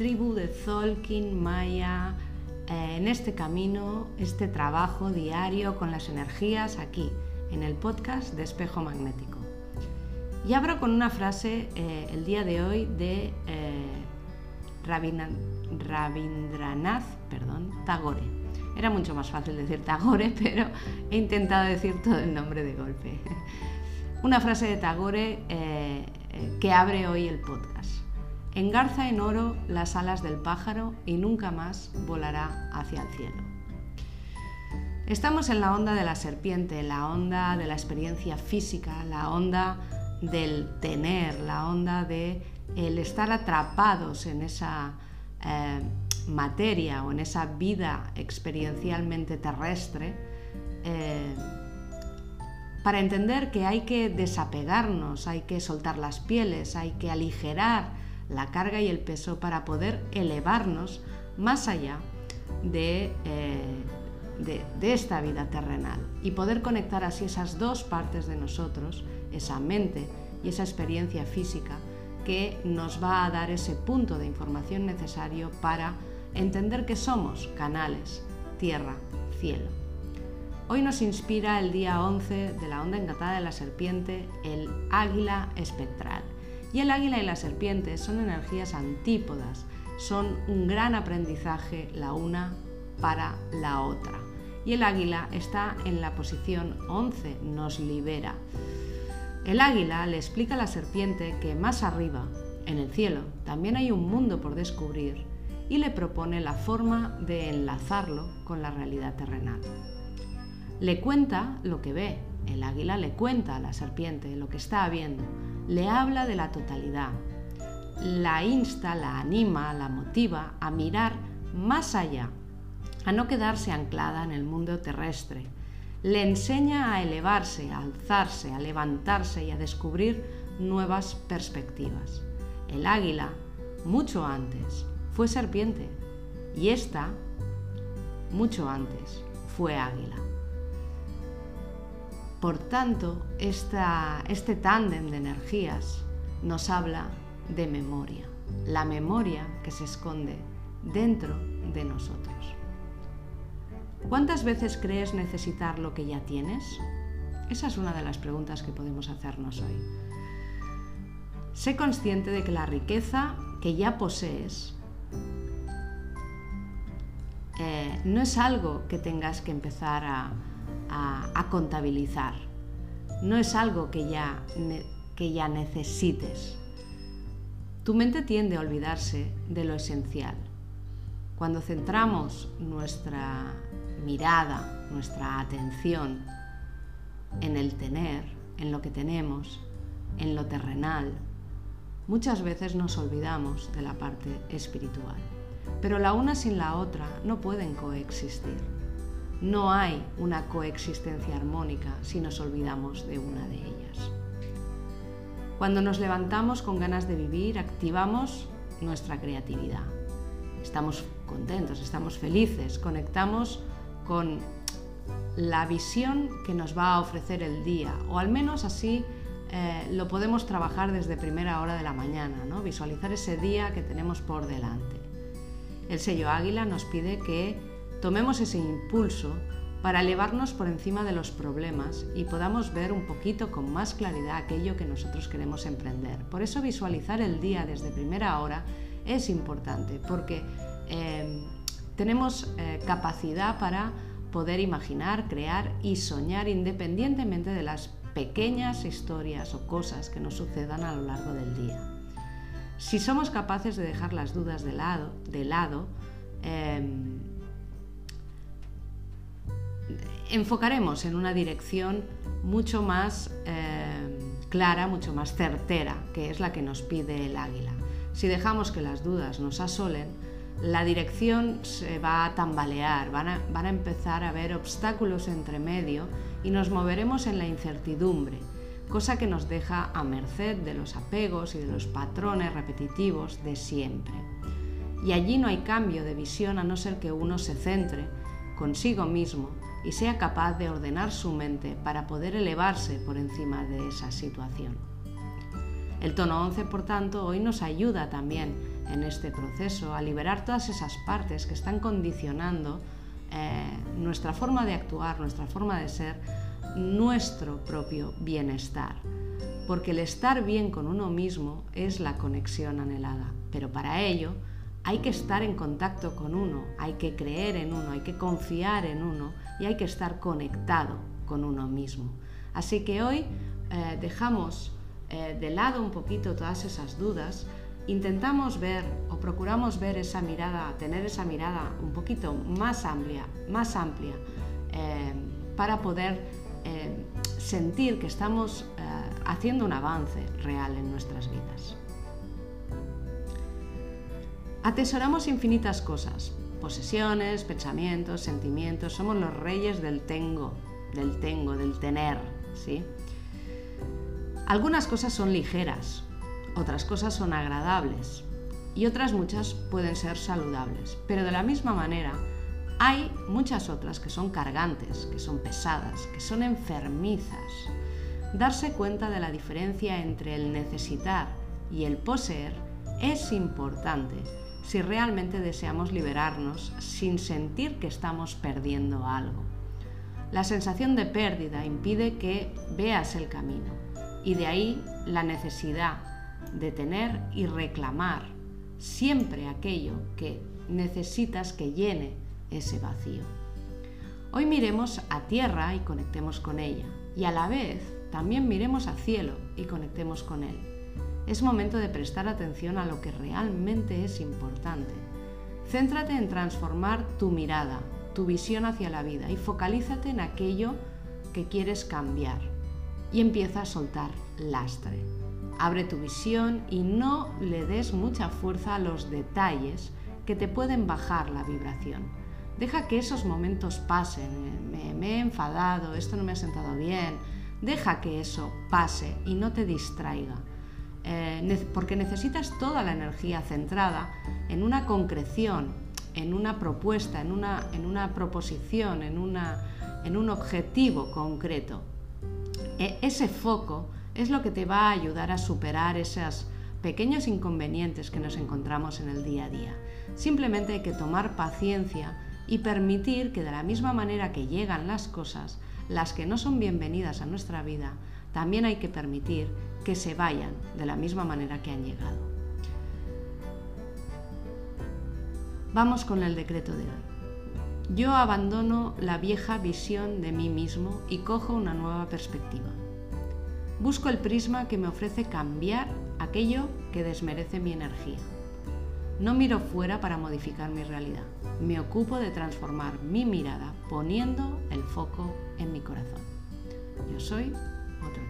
tribu de Zolkin Maya eh, en este camino, este trabajo diario con las energías aquí, en el podcast de Espejo Magnético. Y abro con una frase eh, el día de hoy de eh, Rabindranath perdón, Tagore. Era mucho más fácil decir Tagore, pero he intentado decir todo el nombre de golpe. Una frase de Tagore que abre hoy el podcast. Engarza en oro las alas del pájaro y nunca más volará hacia el cielo. Estamos en la onda de la serpiente, la onda de la experiencia física, la onda del tener, la onda de el estar atrapados en esa eh, materia o en esa vida experiencialmente terrestre, eh, para entender que hay que desapegarnos, hay que soltar las pieles, hay que aligerar la carga y el peso para poder elevarnos más allá eh, de, de, esta vida terrenal y poder conectar así esas dos partes de nosotros, esa mente y esa experiencia física que nos va a dar ese punto de información necesario para entender que somos canales, tierra, cielo. Hoy nos inspira el día 11 de la onda encantada de la serpiente, el águila espectral. Y el águila y la serpiente son energías antípodas, son un gran aprendizaje la una para la otra. Y el águila está en la posición 11, nos libera. El águila le explica a la serpiente que más arriba, en el cielo, también hay un mundo por descubrir y le propone la forma de enlazarlo con la realidad terrenal. Le cuenta lo que ve, el águila le cuenta a la serpiente lo que está viendo, le habla de la totalidad, la insta, la anima, la motiva a mirar más allá, a no quedarse anclada en el mundo terrestre. Le enseña a elevarse, a alzarse, a levantarse y a descubrir nuevas perspectivas. El águila, mucho antes, fue serpiente y esta, mucho antes, fue águila. Por tanto, este tándem de energías nos habla de memoria, la memoria que se esconde dentro de nosotros. ¿Cuántas veces crees necesitar lo que ya tienes? Esa es una de las preguntas que podemos hacernos hoy. Sé consciente de que la riqueza que ya posees eh, no es algo que tengas que empezar a, a, contabilizar. No es algo que ya, que ya necesites. Tu mente tiende a olvidarse de lo esencial. Cuando centramos nuestra mirada, nuestra atención en el tener, en lo que tenemos, en lo terrenal, muchas veces nos olvidamos de la parte espiritual. Pero la una sin la otra no pueden coexistir. No hay una coexistencia armónica si nos olvidamos de una de ellas. Cuando nos levantamos con ganas de vivir, activamos nuestra creatividad. Estamos contentos, estamos felices, conectamos con la visión que nos va a ofrecer el día, o al menos así eh, lo podemos trabajar desde primera hora de la mañana, ¿no? visualizar ese día que tenemos por delante. El sello águila nos pide que tomemos ese impulso para elevarnos por encima de los problemas y podamos ver un poquito con más claridad aquello que nosotros queremos emprender. Por eso visualizar el día desde primera hora es importante, porque eh, tenemos eh, capacidad para poder imaginar, crear y soñar independientemente de las pequeñas historias o cosas que nos sucedan a lo largo del día. Si somos capaces de dejar las dudas de lado, de lado em, enfocaremos en una dirección mucho más eh, clara, mucho más certera, que es la que nos pide el águila. Si dejamos que las dudas nos asolen, la dirección se va a tambalear, van a, van a empezar a haber obstáculos entre medio y nos moveremos en la incertidumbre, cosa que nos deja a merced de los apegos y de los patrones repetitivos de siempre. Y allí no hay cambio de visión a no ser que uno se centre consigo mismo y sea capaz de ordenar su mente para poder elevarse por encima de esa situación. El tono 11, por tanto, hoy nos ayuda también en este proceso, a liberar todas esas partes que están condicionando eh, nuestra forma de actuar, nuestra forma de ser, nuestro propio bienestar. Porque el estar bien con uno mismo es la conexión anhelada. Pero para ello hay que estar en contacto con uno, hay que creer en uno, hay que confiar en uno y hay que estar conectado con uno mismo. Así que hoy eh, dejamos eh, de lado un poquito todas esas dudas, intentamos ver o procuramos ver esa mirada, tener esa mirada un poquito más amplia, más amplia, eh, para poder sentir que estamos haciendo un avance real en nuestras vidas. Atesoramos infinitas cosas, posesiones, pensamientos, sentimientos, somos los reyes del tengo, del tengo, del tener, ¿sí? Algunas cosas son ligeras, otras cosas son agradables y otras muchas pueden ser saludables, pero de la misma manera hay muchas otras que son cargantes, que son pesadas, que son enfermizas. Darse cuenta de la diferencia entre el necesitar y el poseer es importante si realmente deseamos liberarnos sin sentir que estamos perdiendo algo. La sensación de pérdida impide que veas el camino y de ahí la necesidad de tener y reclamar siempre aquello que necesitas que llene ese vacío. Hoy miremos a tierra y conectemos con ella y a la vez también miremos a cielo y conectemos con él. Es momento de prestar atención a lo que realmente es importante. Céntrate en transformar tu mirada, tu visión hacia la vida y focalízate en aquello que quieres cambiar. Y empieza a soltar lastre. Abre tu visión y no le des mucha fuerza a los detalles que te pueden bajar la vibración. Deja que esos momentos pasen. Me, me, he enfadado, esto no me ha sentado bien. Deja que eso pase y no te distraiga. Porque necesitas toda la energía centrada en una concreción, en una propuesta, en una, en una proposición, en, una, en un objetivo concreto. E, ese foco es lo que te va a ayudar a superar esos pequeños inconvenientes que nos encontramos en el día a día. Simplemente hay que tomar paciencia y permitir que de la misma manera que llegan las cosas, las que no son bienvenidas a nuestra vida, también hay que permitir que se vayan de la misma manera que han llegado. Vamos con el decreto de hoy. Yo abandono la vieja visión de mí mismo y cojo una nueva perspectiva. Busco el prisma que me ofrece cambiar aquello que desmerece mi energía. No miro fuera para modificar mi realidad. Me ocupo de transformar mi mirada poniendo el foco en mi corazón. Yo soy otra